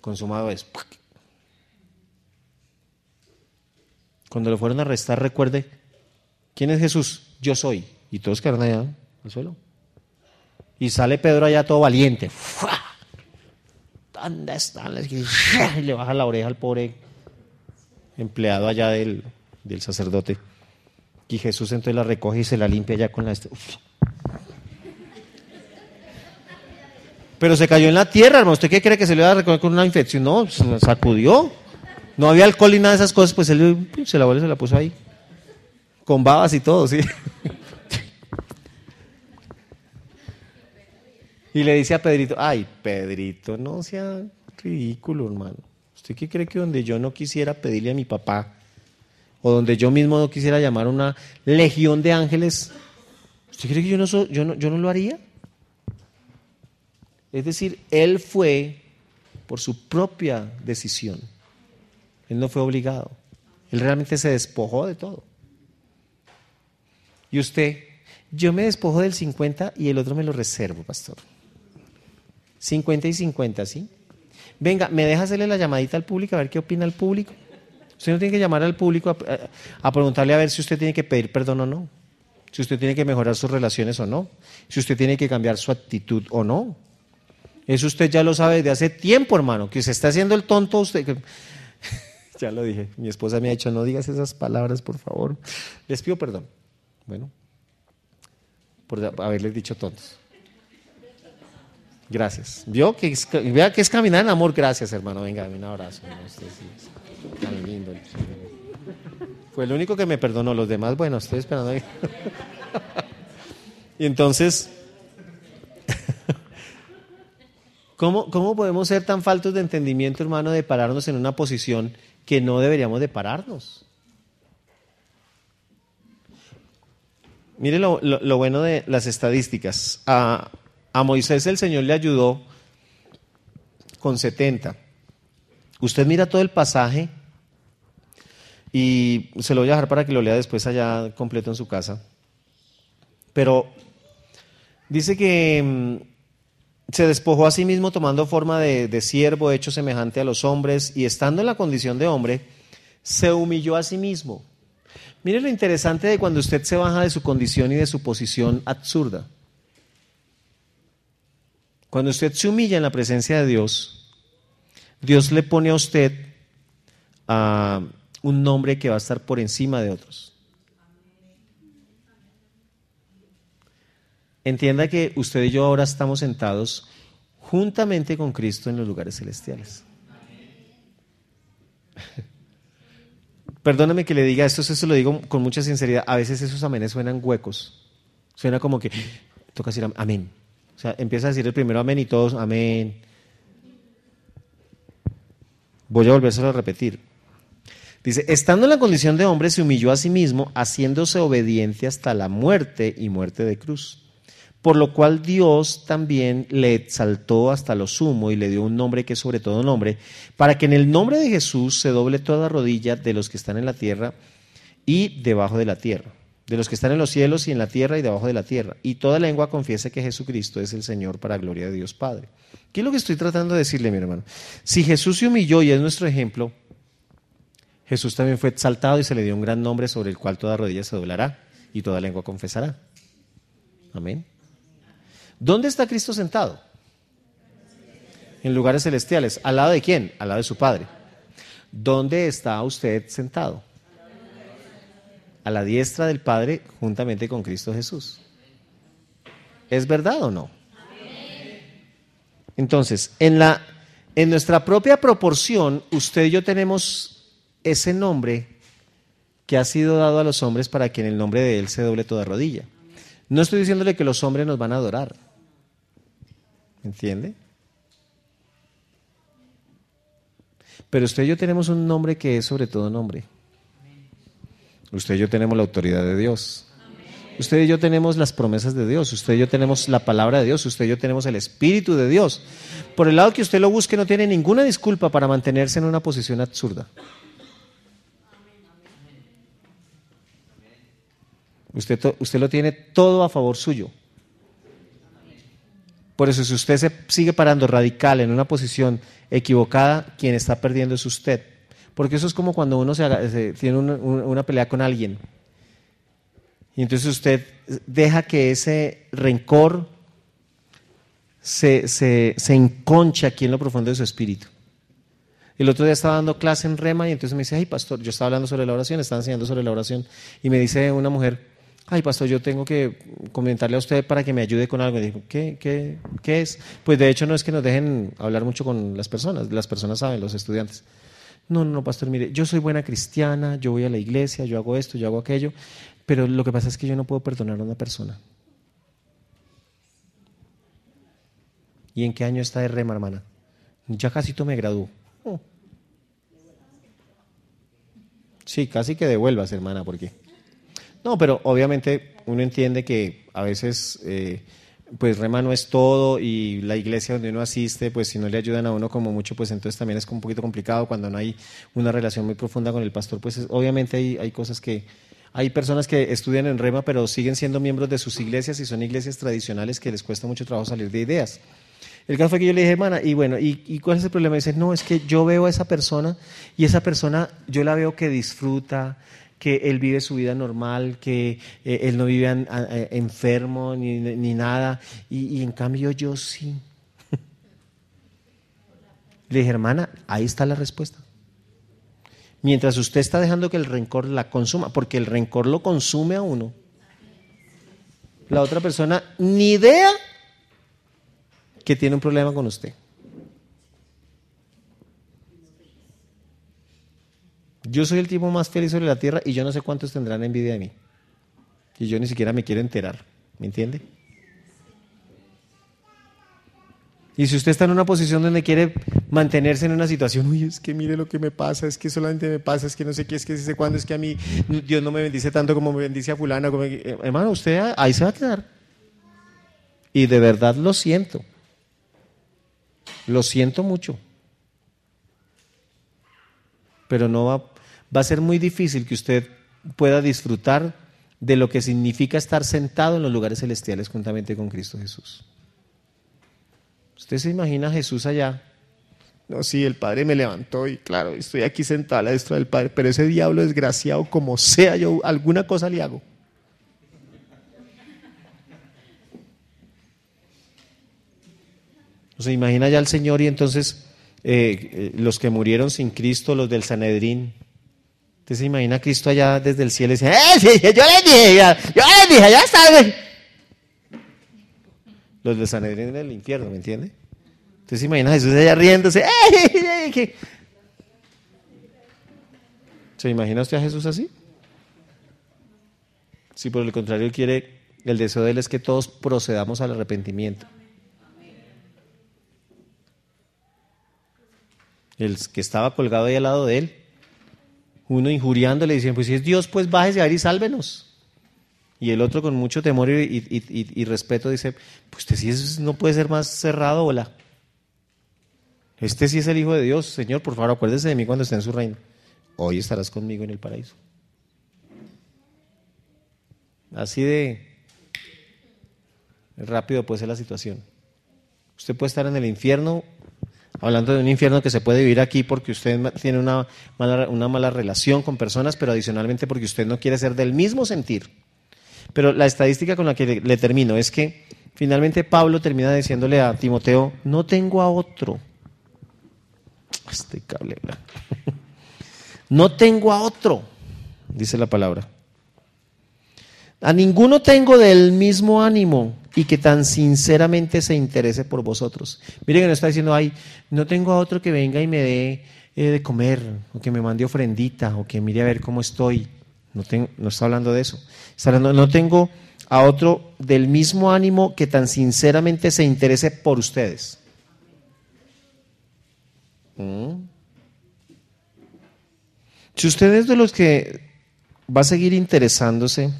Consumado es. Cuando lo fueron a arrestar, recuerde, ¿quién es Jesús? Yo soy. Y todos quedaron allá al suelo. Y sale Pedro allá todo valiente. ¿Dónde están? Y le baja la oreja al pobre empleado allá del, del sacerdote. Y Jesús entonces la recoge y se la limpia allá con la... Pero se cayó en la tierra, hermano. ¿Usted qué cree que se le iba a recoger con una infección? No, se la sacudió. No había alcohol ni nada de esas cosas, pues él se la vuelve se la puso ahí. Con babas y todo, sí. Y le dice a Pedrito, ay, Pedrito, no sea ridículo, hermano. ¿Usted qué cree que donde yo no quisiera pedirle a mi papá, o donde yo mismo no quisiera llamar una legión de ángeles, ¿usted cree que yo no, yo no, yo no lo haría? Es decir, él fue por su propia decisión. Él no fue obligado. Él realmente se despojó de todo. Y usted, yo me despojo del 50 y el otro me lo reservo, pastor. 50 y 50, ¿sí? Venga, ¿me deja hacerle la llamadita al público a ver qué opina el público? Usted no tiene que llamar al público a, preguntarle a ver si usted tiene que pedir perdón o no, si usted tiene que mejorar sus relaciones o no, si usted tiene que cambiar su actitud o no. Eso usted ya lo sabe desde hace tiempo, hermano, que se está haciendo el tonto usted. ya lo dije, mi esposa me ha dicho, no digas esas palabras, por favor. Les pido perdón. Bueno, por haberles dicho tontos. Gracias. ¿Vio que vea que es caminar en amor? Gracias, hermano. Venga, un abrazo. Lindo. Fue el único que me perdonó. Los demás, bueno, estoy esperando. y entonces, ¿Cómo, podemos ser tan faltos de entendimiento, hermano, de pararnos en una posición que no deberíamos de pararnos? Mire lo, bueno de las estadísticas. A, a, Moisés el Señor le ayudó con 70. Usted mira todo el pasaje y se lo voy a dejar para que lo lea después allá completo en su casa. Pero dice que mm, se despojó a sí mismo tomando forma de, siervo, hecho semejante a los hombres, y estando en la condición de hombre, se humilló a sí mismo. Mire lo interesante de cuando usted se baja de su condición y de su posición absurda. Cuando usted se humilla en la presencia de Dios, Dios le pone a usted a un nombre que va a estar por encima de otros. Entienda que usted y yo ahora estamos sentados juntamente con Cristo en los lugares celestiales. Perdóname que le diga esto, eso lo digo con mucha sinceridad. A veces esos amenes suenan huecos. Suena como que toca decir amén. O sea, empieza a decir el primero amén y todos amén. Voy a volvérselo a repetir. Dice, estando en la condición de hombre, se humilló a sí mismo, haciéndose obediente hasta la muerte y muerte de cruz por lo cual Dios también le exaltó hasta lo sumo y le dio un nombre que es sobre todo nombre, para que en el nombre de Jesús se doble toda rodilla de los que están en la tierra y debajo de la tierra, de los que están en los cielos y en la tierra y debajo de la tierra, y toda lengua confiese que Jesucristo es el Señor para gloria de Dios Padre. ¿Qué es lo que estoy tratando de decirle, mi hermano? Si Jesús se humilló y es nuestro ejemplo, Jesús también fue exaltado y se le dio un gran nombre sobre el cual toda rodilla se doblará y toda lengua confesará. Amén. ¿Dónde está Cristo sentado? En lugares celestiales. ¿Al lado de quién? Al lado de su Padre. ¿Dónde está usted sentado? A la diestra del Padre juntamente con Cristo Jesús. ¿Es verdad o no? Entonces, en, la, en nuestra propia proporción, usted y yo tenemos ese nombre que ha sido dado a los hombres para que en el nombre de Él se doble toda rodilla. No estoy diciéndole que los hombres nos van a adorar. ¿Entiende? Pero usted y yo tenemos un nombre que es sobre todo nombre. Usted y yo tenemos la autoridad de Dios. Usted y yo tenemos las promesas de Dios. Usted y yo tenemos la palabra de Dios. Usted y yo tenemos el Espíritu de Dios. Por el lado que usted lo busque, no tiene ninguna disculpa para mantenerse en una posición absurda. Usted, usted lo tiene todo a favor suyo. Por eso, si usted se sigue parando radical en una posición equivocada, quien está perdiendo es usted. Porque eso es como cuando uno se, tiene una, pelea con alguien. Y entonces usted deja que ese rencor se, se, se, enconcha aquí en lo profundo de su espíritu. El otro día estaba dando clase en Rema y entonces me dice, ay pastor, yo estaba hablando sobre la oración, estaba enseñando sobre la oración y me dice una mujer, ay pastor, yo tengo que comentarle a usted para que me ayude con algo. Y digo, ¿qué, qué, qué es? Pues de hecho no es que nos dejen hablar mucho con las personas, las personas saben, los estudiantes. No, no, no, pastor, mire, yo soy buena cristiana, yo voy a la iglesia, yo hago esto, yo hago aquello, pero lo que pasa es que yo no puedo perdonar a una persona. ¿Y en qué año está de rema, hermana? Ya casi me graduó. Oh. Sí, casi que devuelvas, hermana, porque no, pero obviamente uno entiende que a veces eh, pues rema no es todo y la iglesia donde uno asiste, pues si no le ayudan a uno como mucho, pues entonces también es un poquito complicado cuando no hay una relación muy profunda con el pastor, pues obviamente hay, hay cosas que... Hay personas que estudian en rema, pero siguen siendo miembros de sus iglesias y son iglesias tradicionales que les cuesta mucho trabajo salir de ideas. El caso fue que yo le dije, hermana, y bueno, ¿y, ¿y, cuál es el problema? dice, no, es que yo veo a esa persona y esa persona, yo la veo que disfruta, que él vive su vida normal, que eh, él no vive enfermo ni, nada, y, en cambio yo sí. Le dije, hermana, ahí está la respuesta. Mientras usted está dejando que el rencor la consuma, porque el rencor lo consume a uno, la otra persona ni idea que tiene un problema con usted. Yo soy el tipo más feliz sobre la tierra y yo no sé cuántos tendrán envidia de mí. Y yo ni siquiera me quiero enterar. ¿Me entiende? Y si usted está en una posición donde quiere mantenerse en una situación, uy, es que mire lo que me pasa, es que solamente me pasa, es que no sé qué, es que sé cuándo, es que a mí Dios no me bendice tanto como me bendice a fulana. Eh, hermano, usted ahí se va a quedar. Y de verdad lo siento. Lo siento mucho. Pero no va, va a ser muy difícil que usted pueda disfrutar de lo que significa estar sentado en los lugares celestiales juntamente con Cristo Jesús. ¿Usted se imagina a Jesús allá? No, sí, el Padre me levantó y claro, estoy aquí sentado a la destra del Padre, pero ese diablo desgraciado, como sea, yo alguna cosa le hago. Se imagina ya al Señor y entonces eh, eh, los que murieron sin Cristo, los del Sanedrín, Usted se imagina a Cristo allá desde el cielo y dice, ¡eh! Sí, yo les dije, yo les dije, ya está. Los de Sanedrín en el infierno, ¿me entiende? Usted se imagina a Jesús allá riéndose, ¡eh! ¿Se imagina usted a Jesús así? Si por el contrario quiere, el deseo de él es que todos procedamos al arrepentimiento. El que estaba colgado ahí al lado de él uno injuriándole, diciendo, pues si es Dios, pues bájese a ver y sálvenos. Y el otro con mucho temor y, respeto dice, pues usted sí no puede ser más cerrado, hola. Este sí es el Hijo de Dios, Señor, por favor acuérdese de mí cuando esté en su reino. Hoy estarás conmigo en el paraíso. Así de rápido puede ser la situación. Usted puede estar en el infierno, hablando de un infierno que se puede vivir aquí porque usted tiene una mala, una mala relación con personas, pero adicionalmente porque usted no quiere ser del mismo sentir. Pero la estadística con la que le, termino es que finalmente Pablo termina diciéndole a Timoteo, no tengo a otro. Este cable. No tengo a otro, dice la palabra. A ninguno tengo del mismo ánimo y que tan sinceramente se interese por vosotros. Miren que no está diciendo, ay, no tengo a otro que venga y me dé eh, de comer, o que me mande ofrendita, o que mire a ver cómo estoy. No, no está hablando de eso. Está hablando, no tengo a otro del mismo ánimo que tan sinceramente se interese por ustedes. ¿Mm? Si usted es de los que va a seguir interesándose,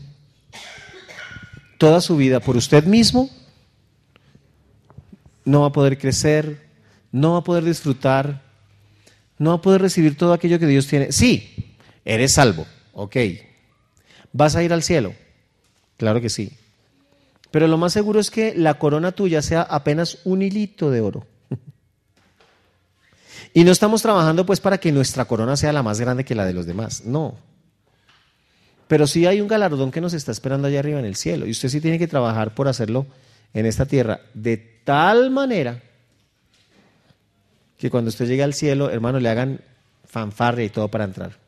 toda su vida por usted mismo, no va a poder crecer, no va a poder disfrutar, no va a poder recibir todo aquello que Dios tiene. Sí, eres salvo, ok. ¿Vas a ir al cielo? Claro que sí. Pero lo más seguro es que la corona tuya sea apenas un hilito de oro. Y no estamos trabajando pues para que nuestra corona sea la más grande que la de los demás, no. Pero sí hay un galardón que nos está esperando allá arriba en el cielo. Y usted sí tiene que trabajar por hacerlo en esta tierra de tal manera que cuando usted llegue al cielo, hermano, le hagan fanfarria y todo para entrar.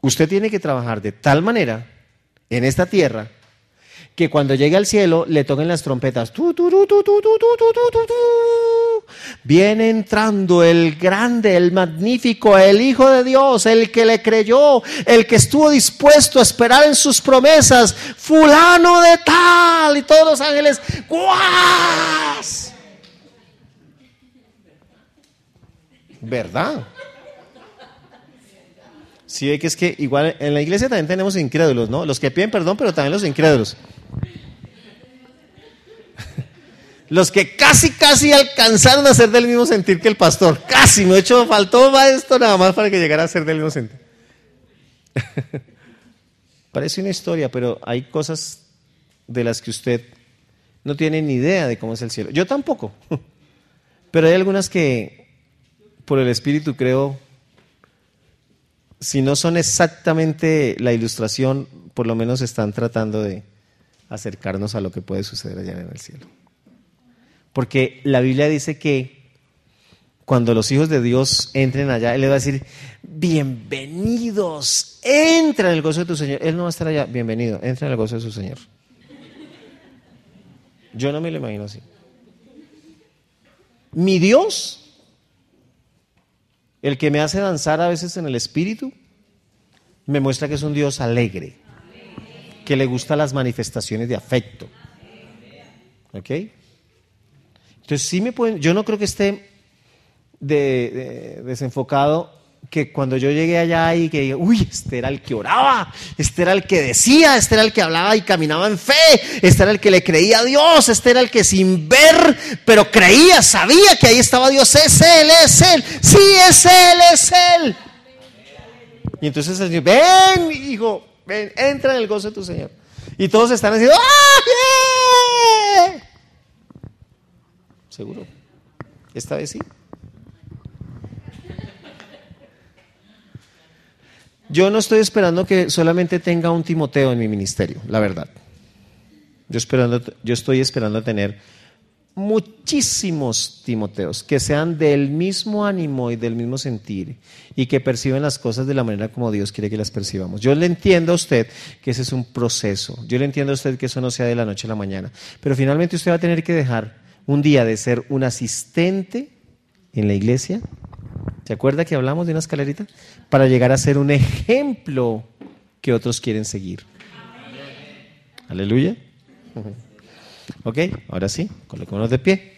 Usted tiene que trabajar de tal manera en esta tierra que cuando llegue al cielo le toquen las trompetas. Viene entrando el grande, el magnífico, el Hijo de Dios, el que le creyó, el que estuvo dispuesto a esperar en sus promesas, fulano de tal, y todos los ángeles, ¡guas! ¿Verdad? Sí, ve que es que igual en la iglesia también tenemos incrédulos, ¿no? Los que piden perdón, pero también los incrédulos. Los que casi, casi alcanzaron a ser del mismo sentir que el pastor. Casi, me he hecho, faltó esto nada más para que llegara a ser del mismo sentir. Parece una historia, pero hay cosas de las que usted no tiene ni idea de cómo es el cielo. Yo tampoco. Pero hay algunas que, por el Espíritu, creo, si no son exactamente la ilustración, por lo menos están tratando de acercarnos a lo que puede suceder allá en el cielo. Porque la Biblia dice que cuando los hijos de Dios entren allá, Él le va a decir, bienvenidos, entra en el gozo de tu Señor. Él no va a estar allá, bienvenido, entra en el gozo de su Señor. Yo no me lo imagino así. Mi Dios, el que me hace danzar a veces en el espíritu, me muestra que es un Dios alegre, que le gustan las manifestaciones de afecto. ¿Ok? Entonces, sí me pueden, yo no creo que esté desenfocado que cuando yo llegué allá y que diga, uy, este era el que oraba, este era el que decía, este era el que hablaba y caminaba en fe, este era el que le creía a Dios, este era el que sin ver, pero creía, sabía que ahí estaba Dios, es Él, es Él, sí, es Él, es Él. Y entonces el Señor, ven, hijo, ven, entra en el gozo de tu Señor. Y todos están diciendo, ¡ah! Seguro. Esta vez sí. Yo no estoy esperando que solamente tenga un Timoteo en mi ministerio, la verdad. Yo, esperando, yo estoy esperando tener muchísimos Timoteos que sean del mismo ánimo y del mismo sentir y que perciban las cosas de la manera como Dios quiere que las percibamos. Yo le entiendo a usted que ese es un proceso. Yo le entiendo a usted que eso no sea de la noche a la mañana. Pero finalmente usted va a tener que dejar un día de ser un asistente en la iglesia, ¿se acuerda que hablamos de una escalerita? Para llegar a ser un ejemplo que otros quieren seguir. Aleluya. Ok, ahora sí, coloquémonos de pie.